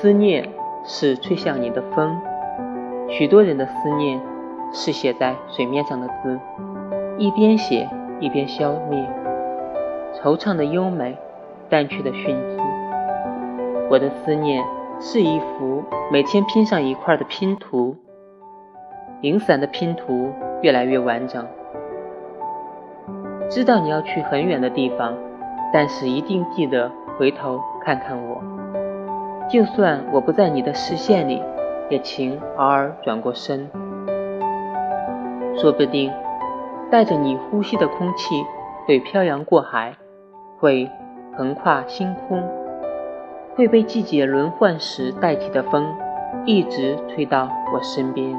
思念是吹向你的风，许多人的思念是写在水面上的字，一边写一边消灭，惆怅的优美，淡去的讯息。我的思念是一幅每天拼上一块的拼图，零散的拼图越来越完整。知道你要去很远的地方，但是一定记得回头看看我。就算我不在你的视线里，也请偶尔转过身。说不定，带着你呼吸的空气会漂洋过海，会横跨星空，会被季节轮换时带起的风一直吹到我身边。